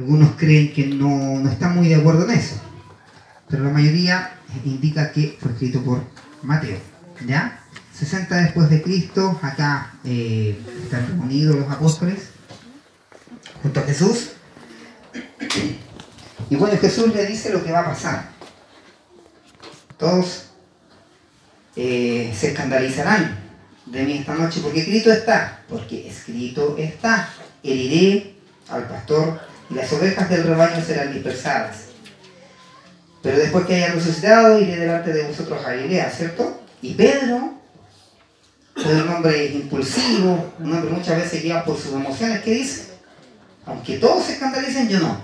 Algunos creen que no, no están muy de acuerdo en eso, pero la mayoría indica que fue escrito por Mateo. ¿Ya? 60 después de Cristo, acá eh, están reunidos los apóstoles junto a Jesús. Y bueno, Jesús le dice lo que va a pasar. Todos eh, se escandalizarán de mí esta noche porque escrito está, porque escrito está, heriré al pastor y las ovejas del rebaño serán dispersadas. Pero después que haya resucitado, iré delante de vosotros a Galilea, ¿cierto? Y Pedro, fue un hombre impulsivo, un hombre muchas veces guiado por sus emociones, ¿qué dice? Aunque todos se escandalicen, yo no.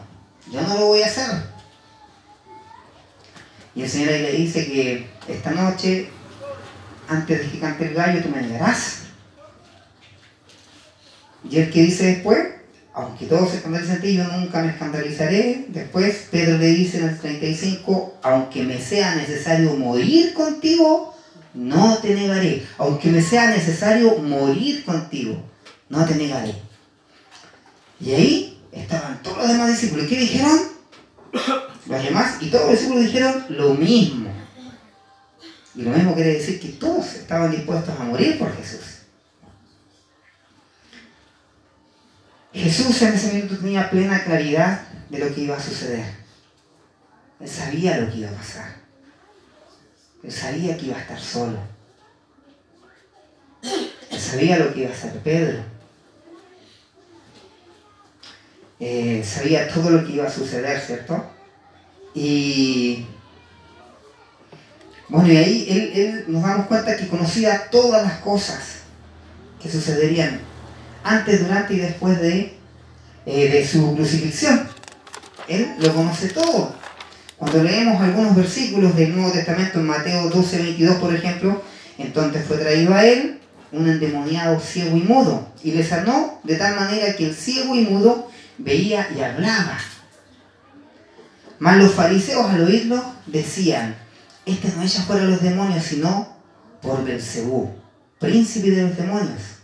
Yo no lo voy a hacer. Y el Señor ahí le dice que esta noche, antes de que cante el gallo, tú me negarás. Y el que dice después, aunque todos se escandalicen yo nunca me escandalizaré. Después Pedro le dice en el 35, aunque me sea necesario morir contigo, no te negaré. Aunque me sea necesario morir contigo, no te negaré. Y ahí estaban todos los demás discípulos. ¿Qué dijeron? Los demás y todos los discípulos dijeron lo mismo. Y lo mismo quiere decir que todos estaban dispuestos a morir por Jesús. Jesús en ese minuto tenía plena claridad de lo que iba a suceder. Él sabía lo que iba a pasar. Él sabía que iba a estar solo. Él sabía lo que iba a hacer Pedro. Eh, sabía todo lo que iba a suceder, ¿cierto? Y bueno, y ahí él, él, nos damos cuenta que conocía todas las cosas que sucederían antes, durante y después de, eh, de su crucifixión. Él lo conoce todo. Cuando leemos algunos versículos del Nuevo Testamento en Mateo 12, 22, por ejemplo, entonces fue traído a él un endemoniado ciego y mudo, y le sanó de tal manera que el ciego y mudo veía y hablaba. Mas los fariseos al oírlo decían, este no echa fuera los demonios, sino por Belcebú, príncipe de los demonios.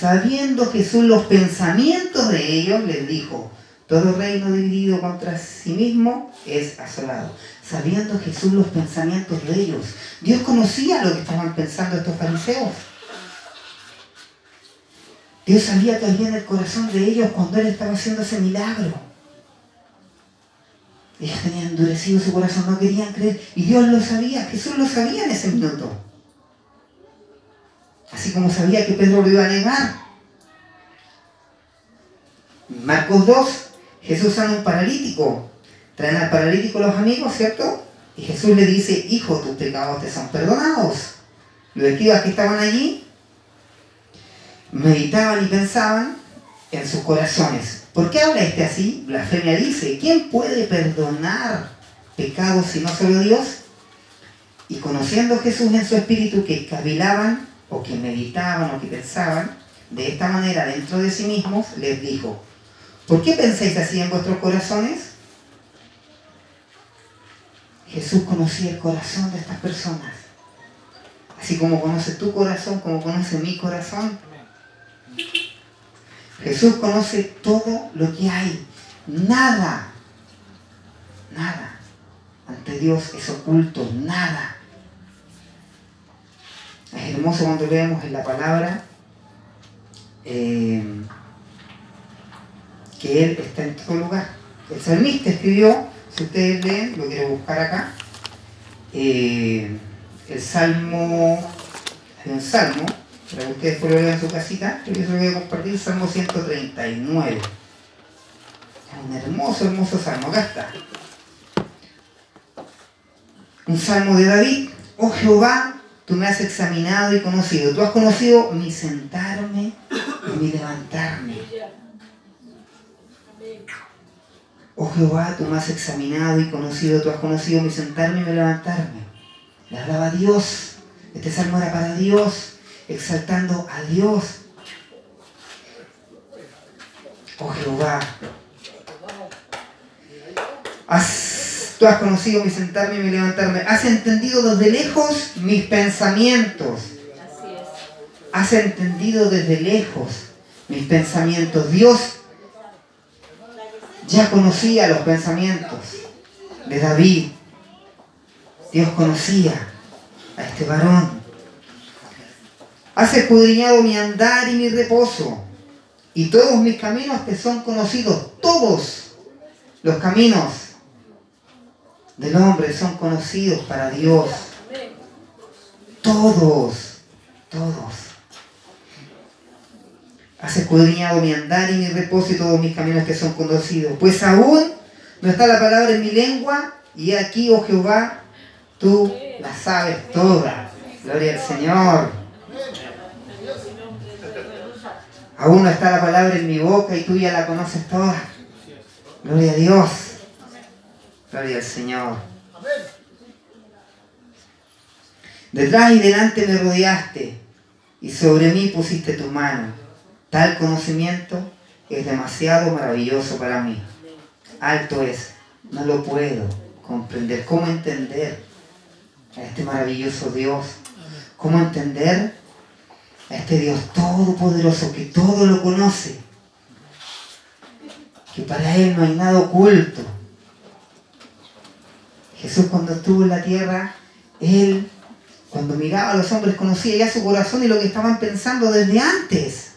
Sabiendo Jesús los pensamientos de ellos, les dijo, todo reino dividido contra sí mismo es asolado. Sabiendo Jesús los pensamientos de ellos. Dios conocía lo que estaban pensando estos fariseos. Dios sabía que en el corazón de ellos cuando Él estaba haciendo ese milagro. Ellos tenían endurecido su corazón, no querían creer. Y Dios lo sabía, Jesús lo sabía en ese minuto. Así como sabía que Pedro lo iba a negar. Marcos 2, Jesús sana un paralítico. Traen al paralítico los amigos, ¿cierto? Y Jesús le dice, hijo, tus pecados te son perdonados. Los escribas que estaban allí meditaban y pensaban en sus corazones. ¿Por qué habla este así? Blasfemia dice, ¿quién puede perdonar pecados si no solo Dios? Y conociendo Jesús en su espíritu que cavilaban o que meditaban o que pensaban de esta manera dentro de sí mismos, les dijo, ¿por qué pensáis así en vuestros corazones? Jesús conocía el corazón de estas personas. Así como conoce tu corazón, como conoce mi corazón. Jesús conoce todo lo que hay. Nada, nada ante Dios es oculto, nada. Es hermoso cuando leemos en la palabra eh, que Él está en todo lugar. El salmista escribió, si ustedes leen, lo quiero buscar acá, eh, el salmo, hay un salmo, para que ustedes puedan leer en su casita, yo les voy a compartir salmo 139. Es un hermoso, hermoso salmo, acá está. Un salmo de David, oh Jehová, tú me has examinado y conocido. Tú has conocido mi sentarme y mi levantarme. Oh Jehová, tú me has examinado y conocido. Tú has conocido mi sentarme y mi levantarme. Le hablaba Dios. Este salmo era para Dios, exaltando a Dios. Oh Jehová, has, tú has conocido mi sentarme y mi levantarme. Has entendido desde lejos mis pensamientos. Has entendido desde lejos mis pensamientos. Dios ya conocía los pensamientos de David. Dios conocía a este varón. Has escudriñado mi andar y mi reposo, y todos mis caminos te son conocidos. Todos los caminos del hombre son conocidos para Dios. Todos, todos. Has escudriñado mi andar y mi reposo y todos mis caminos te son conocidos. Pues aún no está la palabra en mi lengua y aquí, oh Jehová, tú la sabes toda. Gloria al Señor. Aún no está la palabra en mi boca y tú ya la conoces toda. Gloria a Dios. Gloria al Señor. Detrás y delante me rodeaste y sobre mí pusiste tu mano. Tal conocimiento es demasiado maravilloso para mí. Alto es, no lo puedo comprender. ¿Cómo entender a este maravilloso Dios? ¿Cómo entender a este Dios todopoderoso que todo lo conoce? Que para Él no hay nada oculto. Jesús cuando estuvo en la tierra, Él cuando miraba a los hombres conocía ya su corazón y lo que estaban pensando desde antes.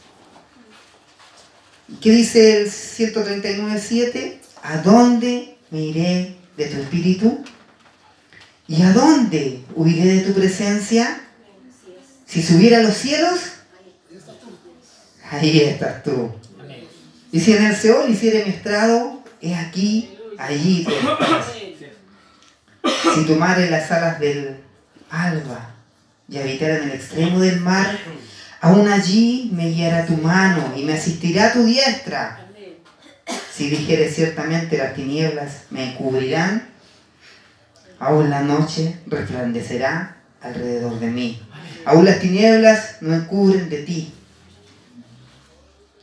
¿Qué dice el 139.7? ¿A dónde me iré de tu espíritu? ¿Y a dónde huiré de tu presencia? Si subiera a los cielos, ahí estás tú. Y si en el Seol hiciera mi estrado, es aquí, allí. Si tomare las alas del alba y habitar en el extremo del mar, Aún allí me guiará tu mano y me asistirá tu diestra. Si dijere ciertamente las tinieblas me encubrirán, aún la noche resplandecerá alrededor de mí. Aún las tinieblas no encubren de ti.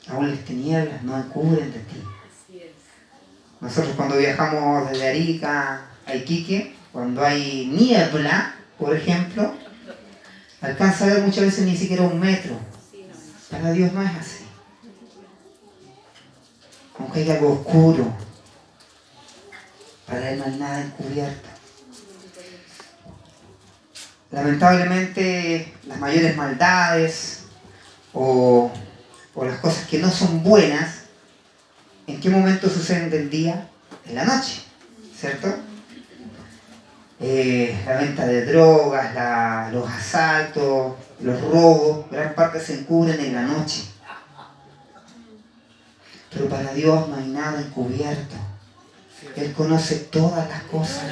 Aún las tinieblas no encubren de ti. Nosotros cuando viajamos desde Arica a Iquique, cuando hay niebla, por ejemplo, alcanza a ver muchas veces ni siquiera un metro. Para Dios no es así. Aunque hay algo oscuro, para Él no hay nada encubierto. Lamentablemente las mayores maldades o, o las cosas que no son buenas, ¿en qué momento suceden del día? En la noche, ¿cierto? Eh, la venta de drogas, los asaltos, los robos, gran parte se encubren en la noche. Pero para Dios no hay nada encubierto. Él conoce todas las cosas.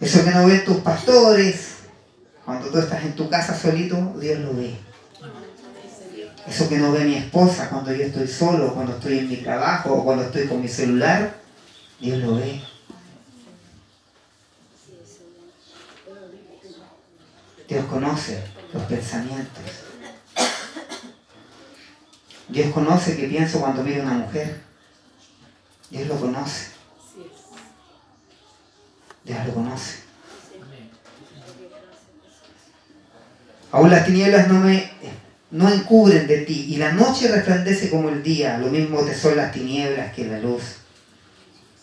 Eso que no ven tus pastores, cuando tú estás en tu casa solito, Dios lo ve. Eso que no ve mi esposa cuando yo estoy solo, cuando estoy en mi trabajo o cuando estoy con mi celular, Dios lo ve. Dios conoce los pensamientos. Dios conoce que pienso cuando miro una mujer. Dios lo conoce. Dios lo conoce. Aún las tinieblas no me no encubren de ti y la noche resplandece como el día. Lo mismo te son las tinieblas que la luz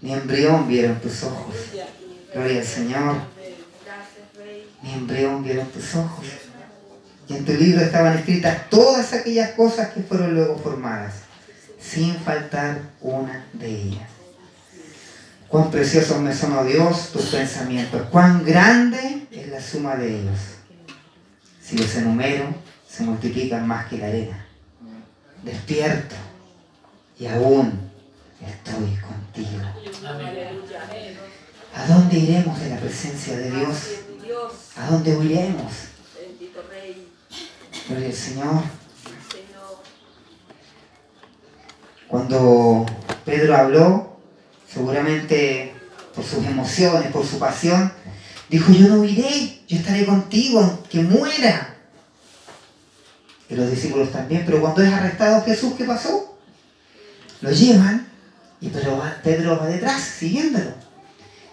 Mi embrión vieron tus ojos. Gloria al Señor. Mi embrión vieron tus ojos. Y en tu libro estaban escritas todas aquellas cosas que fueron luego formadas, sin faltar una de ellas. Cuán preciosos me son, oh Dios, tus pensamientos. Cuán grande es la suma de ellos. Si los enumero, se multiplican más que la arena. Despierto y aún estoy contigo. ¿A dónde iremos de la presencia de Dios? ¿A dónde huiremos? Gloria al Señor. Cuando Pedro habló, seguramente por sus emociones, por su pasión, dijo, yo no iré, yo estaré contigo, que muera. Y los discípulos también, pero cuando es arrestado Jesús, ¿qué pasó? Lo llevan y Pedro va detrás, siguiéndolo.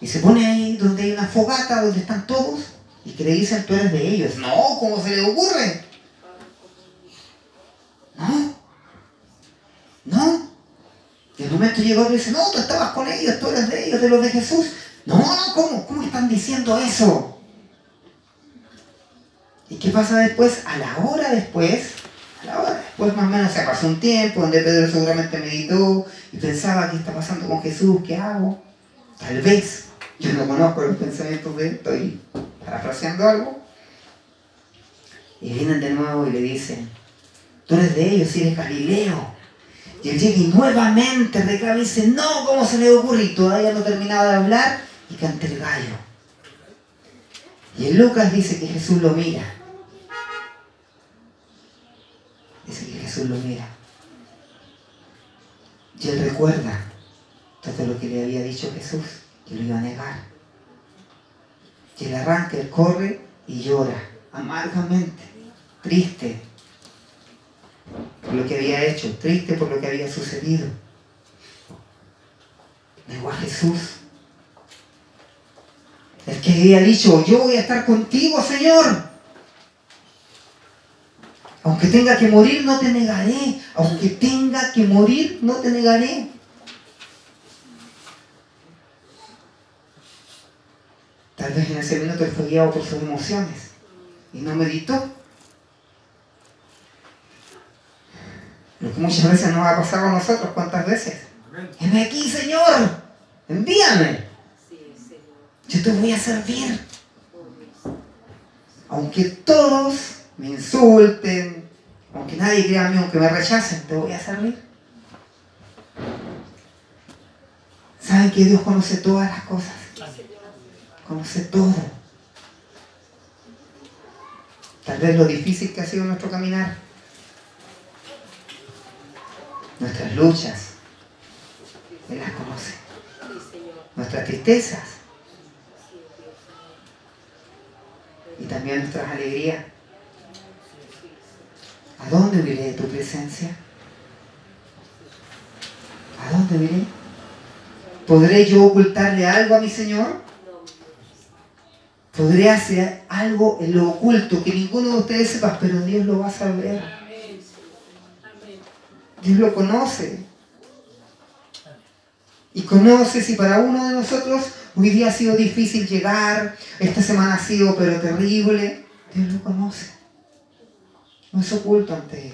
Y se pone ahí donde hay una fogata, donde están todos, y que le dicen, tú eres de ellos. No, ¿cómo se le ocurre? No. No. Y el momento llegó y dice, no, tú estabas con ellos, tú eres de ellos, de los de Jesús. No, no, ¿cómo? ¿Cómo están diciendo eso? ¿Y qué pasa después? A la hora después, a la hora después más o menos se pasó un tiempo donde Pedro seguramente meditó y pensaba, ¿qué está pasando con Jesús? ¿Qué hago? Tal vez, yo no conozco los pensamientos de él, estoy parafraseando algo. Y vienen de nuevo y le dicen, tú eres de ellos, eres Galileo. Y él llega y nuevamente reclama y dice, no, ¿cómo se le ocurre? Y todavía no terminaba de hablar y canta el gallo. Y en Lucas dice que Jesús lo mira. Dice que Lo mira. Y él recuerda todo lo que le había dicho Jesús, que lo iba a negar. Y él arranca, él corre y llora amargamente, triste, por lo que había hecho, triste por lo que había sucedido. Negó a Jesús. El que había dicho, yo voy a estar contigo, Señor. Aunque tenga que morir, no te negaré. Aunque tenga que morir, no te negaré. Tal vez en ese minuto él fue guiado por sus emociones y no meditó. Lo que muchas veces nos ha pasado a nosotros, ¿cuántas veces? Heme aquí, Señor, envíame. Yo te voy a servir. Aunque todos me insulten, aunque nadie crea a mí, aunque me rechacen, te voy a servir. ¿Saben que Dios conoce todas las cosas? Conoce todo. Tal vez lo difícil que ha sido nuestro caminar nuestras luchas. Él las conoce. Nuestras tristezas. Y también nuestras alegrías. ¿A dónde huiré de tu presencia? ¿A dónde iré? ¿Podré yo ocultarle algo a mi Señor? ¿Podré hacer algo en lo oculto que ninguno de ustedes sepa, pero Dios lo va a saber? Dios lo conoce. Y conoce si para uno de nosotros hoy día ha sido difícil llegar, esta semana ha sido pero terrible. Dios lo conoce. No es oculto ante Él.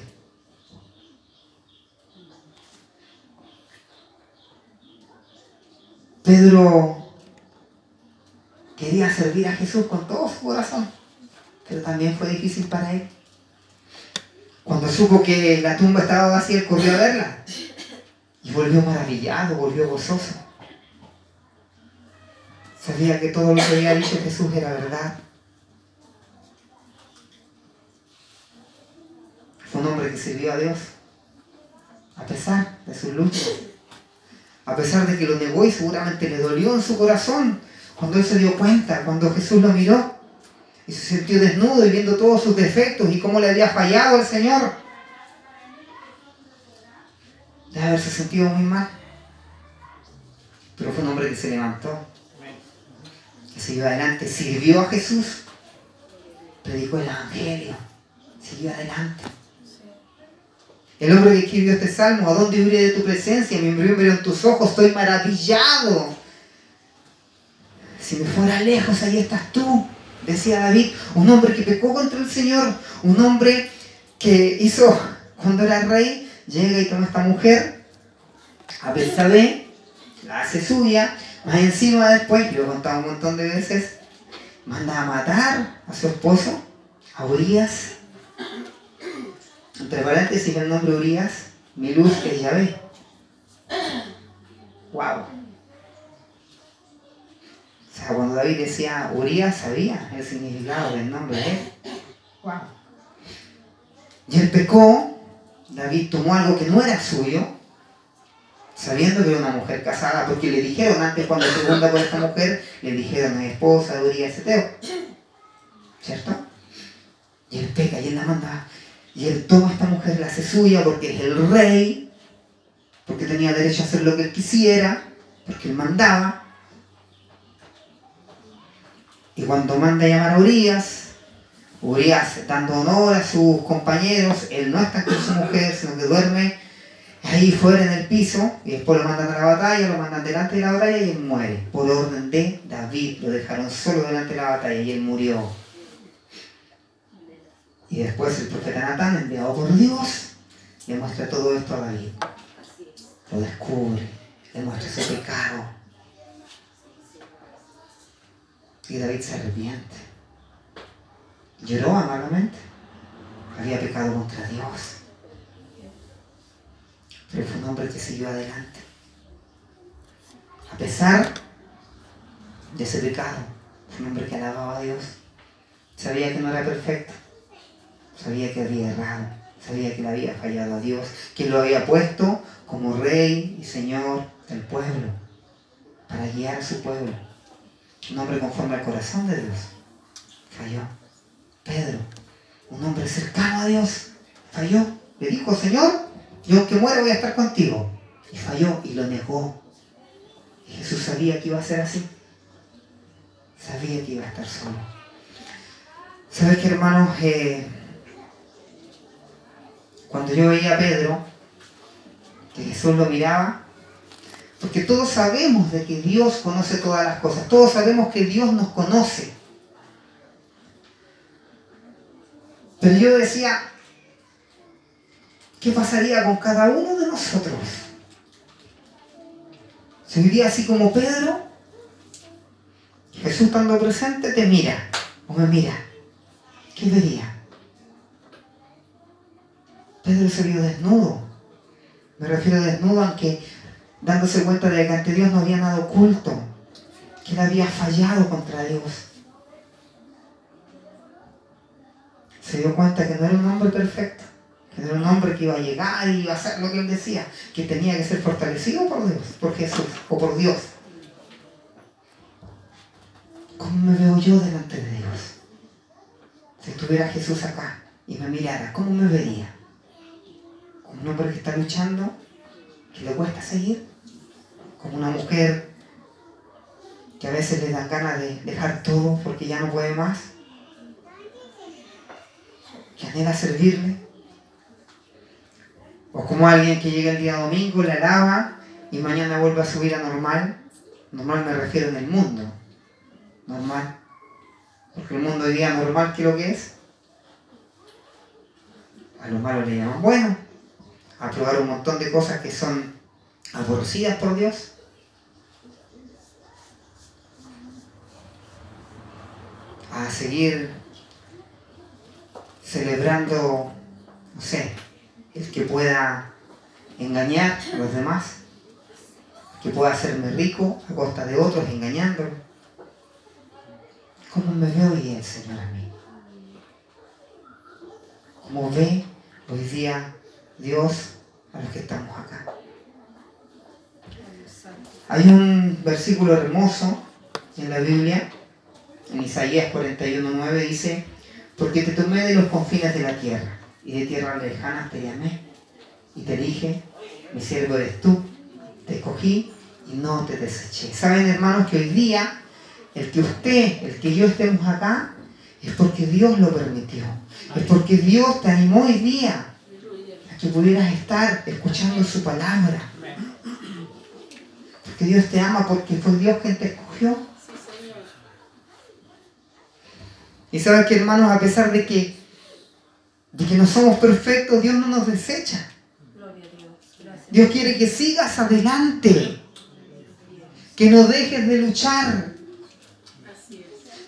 Pedro quería servir a Jesús con todo su corazón, pero también fue difícil para él. Cuando supo que la tumba estaba vacía, él corrió a verla. Y volvió maravillado, volvió gozoso. Sabía que todo lo que había dicho Jesús era verdad. Fue un hombre que sirvió a Dios, a pesar de sus luchas, a pesar de que lo negó y seguramente le dolió en su corazón cuando él se dio cuenta, cuando Jesús lo miró y se sintió desnudo y viendo todos sus defectos y cómo le había fallado el Señor. De haberse sentido muy mal. Pero fue un hombre que se levantó, que siguió adelante, sirvió a Jesús, predicó el Evangelio, siguió adelante. El hombre que escribió este salmo, ¿a dónde huiré de tu presencia? Mi embrión en tus ojos, estoy maravillado. Si me fuera lejos, ahí estás tú decía David, un hombre que pecó contra el Señor, un hombre que hizo, cuando era rey, llega y toma a esta mujer, a Betsabé, la hace suya, más encima después, lo he contado un montón de veces, manda a matar a su esposo, a Urias, entre paréntesis el nombre Urias, mi luz que es Yahvé. Wow cuando David decía Urias, sabía el significado del nombre de él. Y él pecó, David tomó algo que no era suyo, sabiendo que era una mujer casada, porque le dijeron antes cuando se pregunta por esta mujer, le dijeron a esposa de Urias Eteo. ¿Cierto? Y él peca y él la manda. Y él toma a esta mujer, la hace suya porque es el rey, porque tenía derecho a hacer lo que él quisiera, porque él mandaba. Y cuando manda a llamar a Urias, Urias dando honor a sus compañeros, él no está con su mujer, sino que duerme ahí fuera en el piso, y después lo mandan a la batalla, lo mandan delante de la batalla y él muere. Por orden de David, lo dejaron solo delante de la batalla y él murió. Y después el profeta Natán, enviado por Dios, le muestra todo esto a David. Lo descubre, le muestra ese pecado. Y David se arrepiente. Lloró amargamente. Había pecado contra Dios. Pero fue un hombre que siguió adelante. A pesar de ese pecado, fue un hombre que alababa a Dios. Sabía que no era perfecto. Sabía que había errado. Sabía que le había fallado a Dios. Que lo había puesto como rey y señor del pueblo. Para guiar a su pueblo. Un hombre conforme al corazón de Dios. Falló. Pedro, un hombre cercano a Dios, falló. Le dijo, Señor, yo aunque muera voy a estar contigo. Y falló y lo negó. Y Jesús sabía que iba a ser así. Sabía que iba a estar solo. ¿Sabes qué, hermanos? Eh, cuando yo veía a Pedro, que Jesús lo miraba, porque todos sabemos de que Dios conoce todas las cosas, todos sabemos que Dios nos conoce. Pero yo decía, ¿qué pasaría con cada uno de nosotros? Si hoy así como Pedro, Jesús estando presente te mira o me mira, ¿qué vería? Pedro se vio desnudo. Me refiero a desnudo aunque dándose cuenta de que ante Dios no había nada oculto, que él había fallado contra Dios. Se dio cuenta que no era un hombre perfecto, que no era un hombre que iba a llegar y iba a hacer lo que él decía, que tenía que ser fortalecido por Dios, por Jesús o por Dios. ¿Cómo me veo yo delante de Dios? Si estuviera Jesús acá y me mirara, ¿cómo me vería? Un hombre que está luchando, que le cuesta seguir, como una mujer que a veces le dan ganas de dejar todo porque ya no puede más, que anhela servirle, o como alguien que llega el día domingo, le alaba y mañana vuelve a subir a normal, normal me refiero en el mundo, normal, porque el mundo hoy día normal, ¿qué es lo que es? A lo malo le llaman bueno, a probar un montón de cosas que son aborrecidas por Dios. A seguir celebrando, no sé, el que pueda engañar a los demás, que pueda hacerme rico a costa de otros engañándolo. ¿Cómo me ve hoy el Señor a mí? ¿Cómo ve hoy día Dios a los que estamos acá? Hay un versículo hermoso en la Biblia, en Isaías 41.9 dice, porque te tomé de los confines de la tierra y de tierras lejanas te llamé y te dije, mi siervo eres tú, te escogí y no te deseché. Saben hermanos que hoy día el que usted, el que yo estemos acá, es porque Dios lo permitió. Es porque Dios te animó hoy día que pudieras estar escuchando su palabra. Porque Dios te ama porque fue Dios quien te escogió. Y sabes que hermanos, a pesar de que, de que no somos perfectos, Dios no nos desecha. Dios quiere que sigas adelante. Que no dejes de luchar.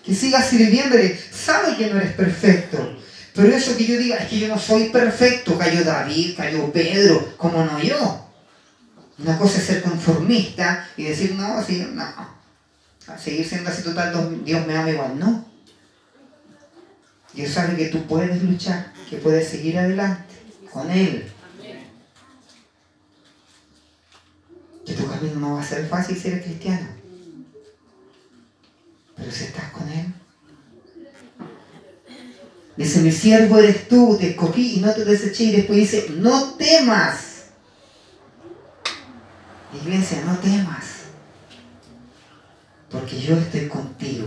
Que sigas sirviéndole. Sabe que no eres perfecto. Pero eso que yo diga, es que yo no soy perfecto. Cayó David, cayó Pedro. como no yo? Una cosa es ser conformista y decir, no, así, no. seguir siendo así total, Dios me ama igual. No. Dios sabe que tú puedes luchar, que puedes seguir adelante con Él. camino no va a ser fácil si eres cristiano. Pero si estás con Él. Dice, mi siervo eres tú, te escogí y no te deseché. Y después dice, no temas. Iglesia, no temas. Porque yo estoy contigo.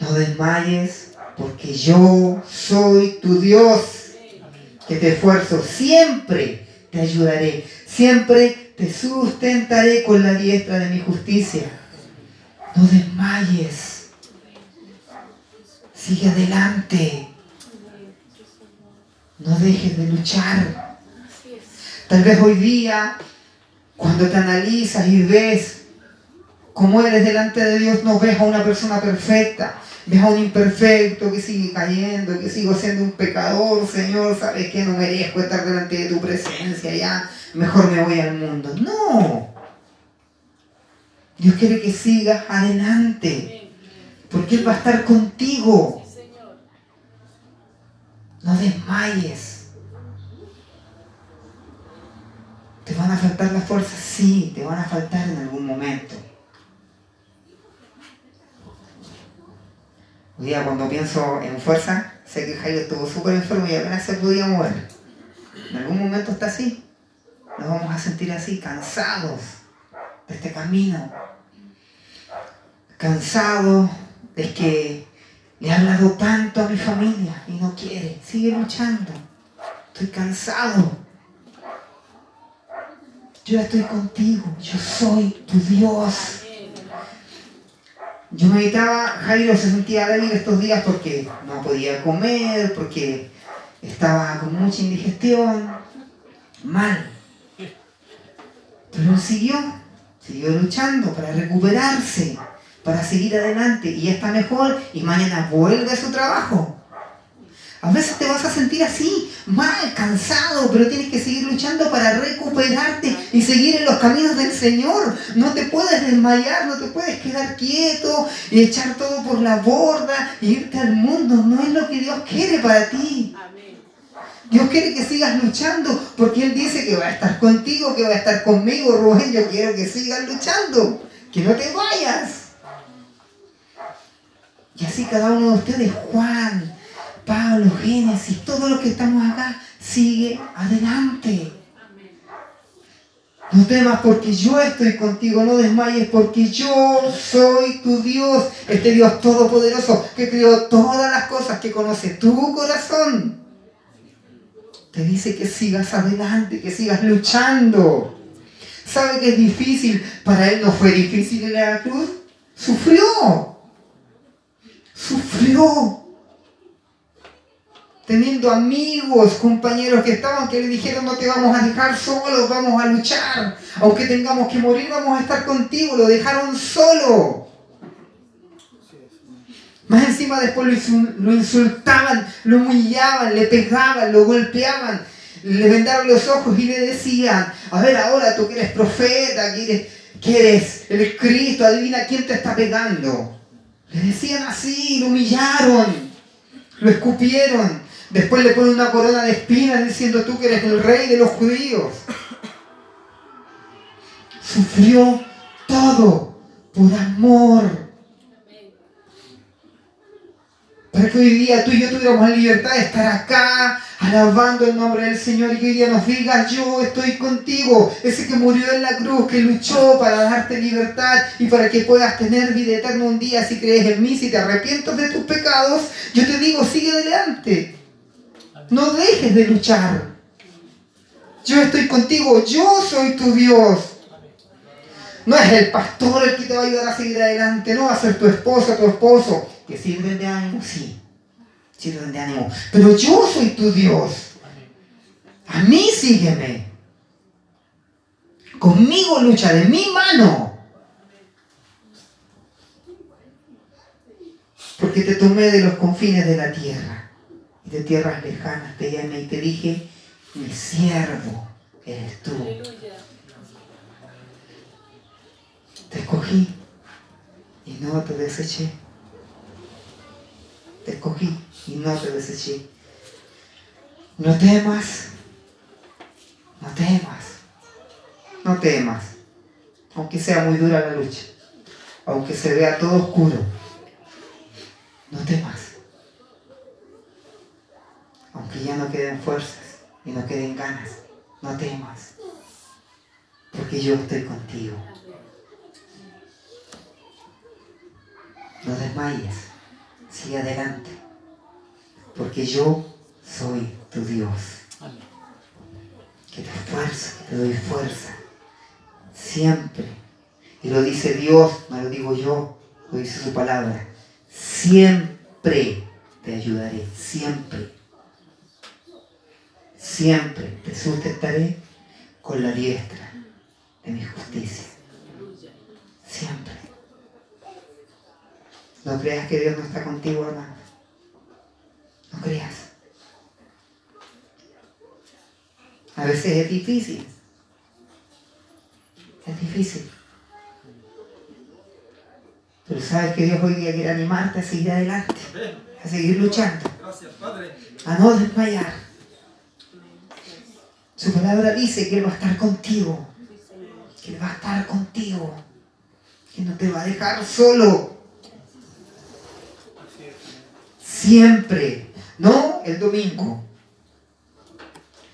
No desmayes, porque yo soy tu Dios, que te esfuerzo. Siempre te ayudaré. Siempre te sustentaré con la diestra de mi justicia. No desmayes. Sigue adelante. No dejes de luchar. Tal vez hoy día, cuando te analizas y ves cómo eres delante de Dios, no ves a una persona perfecta. Ves a un imperfecto que sigue cayendo, que sigo siendo un pecador, Señor, sabes que no merezco estar delante de tu presencia, ya mejor me voy al mundo. No. Dios quiere que sigas adelante, porque Él va a estar contigo. No desmayes. ¿Te van a faltar las fuerzas? Sí, te van a faltar en algún momento. Hoy día cuando pienso en fuerza, sé que Jairo estuvo súper enfermo y apenas se podía mover. En algún momento está así. Nos vamos a sentir así, cansados de este camino. Cansados de que le he hablado tanto a mi familia y no quiere. Sigue luchando. Estoy cansado. Yo estoy contigo. Yo soy tu Dios. Yo meditaba, Jairo se sentía débil estos días porque no podía comer, porque estaba con mucha indigestión, mal. Pero siguió, siguió luchando para recuperarse, para seguir adelante y está mejor y mañana vuelve a su trabajo. A veces te vas a sentir así, mal, cansado, pero tienes que seguir luchando para recuperarte y seguir en los caminos del Señor. No te puedes desmayar, no te puedes quedar quieto y echar todo por la borda e irte al mundo. No es lo que Dios quiere para ti. Dios quiere que sigas luchando porque Él dice que va a estar contigo, que va a estar conmigo, Rubén. Yo quiero que sigas luchando, que no te vayas. Y así cada uno de ustedes, Juan, Pablo, Génesis, todos los que estamos acá, sigue adelante. No temas porque yo estoy contigo, no desmayes porque yo soy tu Dios, este Dios todopoderoso que creó todas las cosas, que conoce tu corazón. Te dice que sigas adelante, que sigas luchando. ¿Sabe que es difícil? Para él no fue difícil en la cruz. Sufrió. Sufrió teniendo amigos, compañeros que estaban, que le dijeron no te vamos a dejar solos, vamos a luchar, aunque tengamos que morir, vamos a estar contigo, lo dejaron solo. Más encima después lo insultaban, lo humillaban, le pegaban, lo golpeaban, le vendaron los ojos y le decían, a ver ahora tú que eres profeta, que eres, el Cristo, adivina quién te está pegando. Le decían así, lo humillaron, lo escupieron, Después le pone una corona de espinas diciendo tú que eres el rey de los judíos. Sufrió todo por amor. Para que hoy día tú y yo tuviéramos la libertad de estar acá alabando el nombre del Señor y que hoy día nos digas yo estoy contigo. Ese que murió en la cruz, que luchó para darte libertad y para que puedas tener vida eterna un día si crees en mí, si te arrepientes de tus pecados. Yo te digo, sigue adelante. No dejes de luchar. Yo estoy contigo, yo soy tu Dios. No es el pastor el que te va a ayudar a seguir adelante, no va a ser tu esposa, tu esposo, que sirven de ánimo, sí, ánimo. Pero yo soy tu Dios. A mí sígueme. Conmigo lucha de mi mano. Porque te tomé de los confines de la tierra de tierras lejanas te llamé y te dije, mi siervo eres tú. Te escogí y no te deseché. Te escogí y no te deseché. No temas, no temas. no temas, aunque sea muy dura la lucha, aunque se vea todo oscuro, no temas. Aunque ya no queden fuerzas y no queden ganas, no temas, porque yo estoy contigo. No desmayes, sigue adelante, porque yo soy tu Dios. Que te esfuerzo, que te doy fuerza, siempre. Y lo dice Dios, no lo digo yo, lo dice su palabra. Siempre te ayudaré, siempre. Siempre te sustentaré con la diestra de mi justicia. Siempre. No creas que Dios no está contigo, hermano. No creas. A veces es difícil. Es difícil. Pero sabes que Dios hoy día quiere animarte a seguir adelante, a seguir luchando, a no desmayar. Su palabra dice que Él va a estar contigo, que Él va a estar contigo, que no te va a dejar solo. Siempre, no el domingo.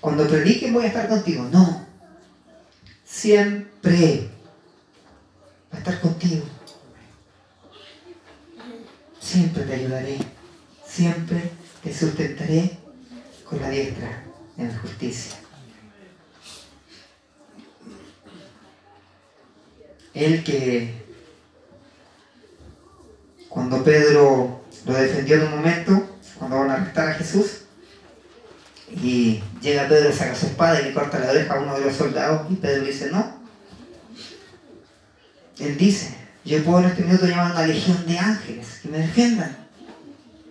Cuando prediquen voy a estar contigo, no. Siempre va a estar contigo. Siempre te ayudaré, siempre te sustentaré con la diestra de mi justicia. Él que cuando Pedro lo defendió en un momento, cuando van a arrestar a Jesús, y llega Pedro, saca su espada y le corta la oreja a uno de los soldados, y Pedro dice, no. Él dice, yo puedo en este minuto llamar a una legión de ángeles que me defiendan.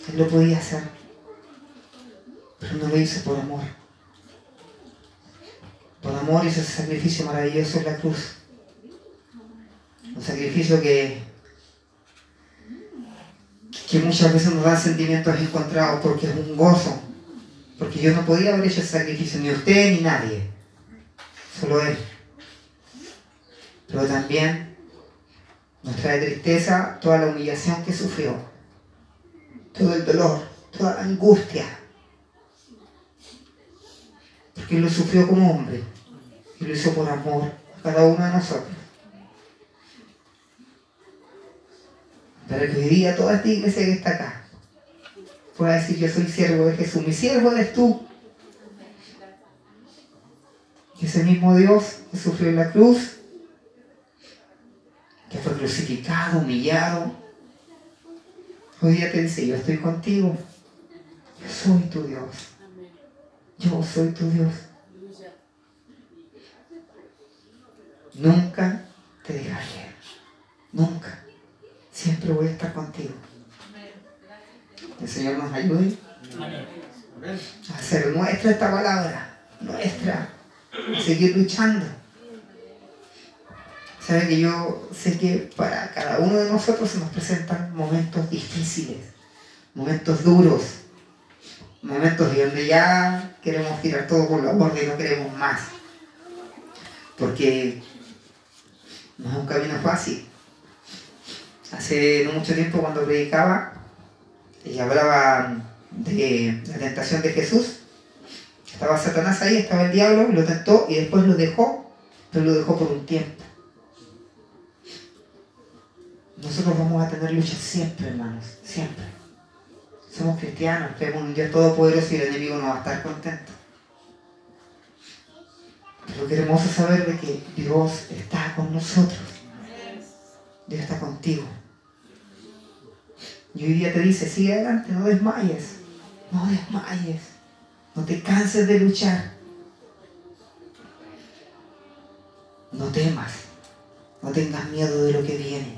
Él lo podía hacer, pero no lo hizo por amor. Por amor hizo ese sacrificio maravilloso en la cruz. Un sacrificio que, que muchas veces nos da sentimientos encontrados porque es un gozo. Porque yo no podía haber hecho ese sacrificio, ni usted ni nadie. Solo Él. Pero también nos trae tristeza toda la humillación que sufrió. Todo el dolor, toda la angustia. Porque Él lo sufrió como hombre. Y lo hizo por amor a cada uno de nosotros. Para que hoy día toda esta iglesia que está acá pueda decir yo soy siervo de Jesús. Mi siervo eres tú. Ese mismo Dios que sufrió en la cruz, que fue crucificado, humillado, hoy día te dice, yo estoy contigo. Yo soy tu Dios. Yo soy tu Dios. Nunca te dejaré. Nunca. Siempre voy a estar contigo. El Señor nos ayude a hacer nuestra esta palabra, nuestra, a seguir luchando. Sabe que yo sé que para cada uno de nosotros se nos presentan momentos difíciles, momentos duros, momentos donde ya queremos tirar todo por la borda y no queremos más. Porque no es un camino fácil. Hace no mucho tiempo cuando predicaba y hablaba de la tentación de Jesús, estaba Satanás ahí, estaba el diablo, lo tentó y después lo dejó, pero lo dejó por un tiempo. Nosotros vamos a tener lucha siempre, hermanos, siempre. Somos cristianos, creemos en un Dios todopoderoso y el enemigo no va a estar contento. Pero queremos saber de que Dios está con nosotros. Dios está contigo. Y hoy día te dice, sigue adelante, no desmayes. No desmayes. No te canses de luchar. No temas. No tengas miedo de lo que viene.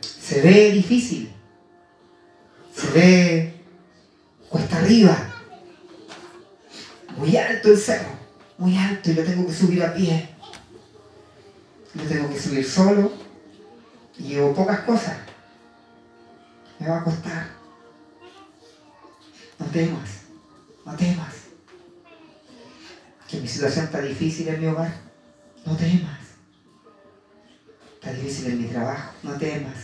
Se ve difícil. Se ve cuesta arriba. Muy alto el cerro. Muy alto y lo tengo que subir a pie. Lo tengo que subir solo. Y llevo pocas cosas me va a costar. No temas, no temas. Que mi situación está difícil en mi hogar. No temas. Está difícil en mi trabajo. No temas.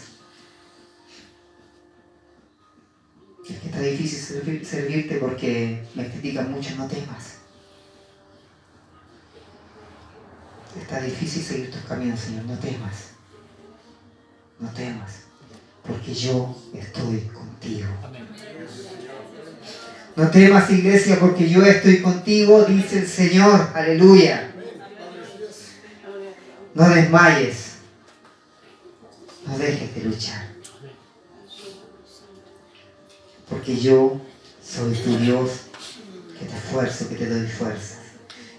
Es que está difícil servirte porque me critican mucho. No temas. Está difícil seguir tus caminos, Señor. No temas. No temas. Porque yo estoy contigo. No temas, iglesia, porque yo estoy contigo, dice el Señor. Aleluya. No desmayes. No dejes de luchar. Porque yo soy tu Dios que te esfuerzo, que te doy fuerza.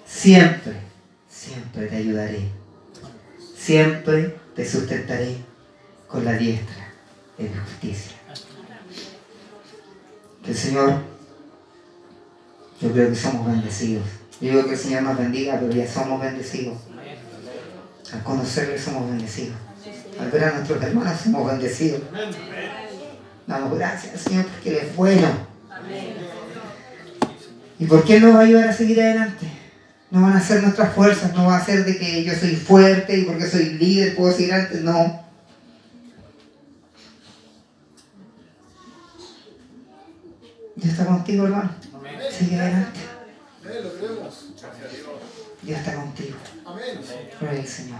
Siempre siempre te ayudaré. Siempre te sustentaré con la diestra mi justicia. Que el Señor, yo creo que somos bendecidos. Yo digo que el Señor nos bendiga, pero ya somos bendecidos. Al conocerle somos bendecidos. Al ver a nuestros hermanos somos bendecidos. Damos gracias Señor porque Él es bueno. ¿Y por qué nos va a ayudar a seguir adelante? No van a ser nuestras fuerzas, no va a ser de que yo soy fuerte y porque soy líder puedo seguir antes, no. Dios está contigo, hermano. Sigue adelante. Dios está contigo. Gloria al Señor.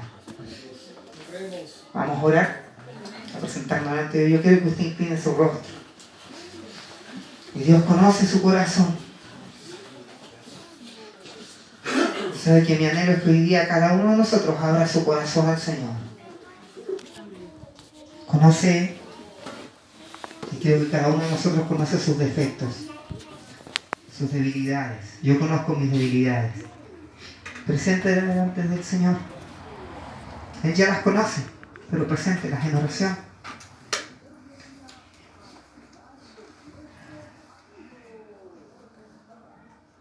Vamos a orar, a presentarnos delante de Dios. Yo quiero que usted incline su rostro. Y Dios conoce su corazón. Sabe que mi anhelo es que hoy día cada uno de nosotros abra su corazón al Señor. Conoce, y que cada uno de nosotros conoce sus defectos, sus debilidades. Yo conozco mis debilidades. Presente delante del Señor. Él ya las conoce, pero presente las en oración.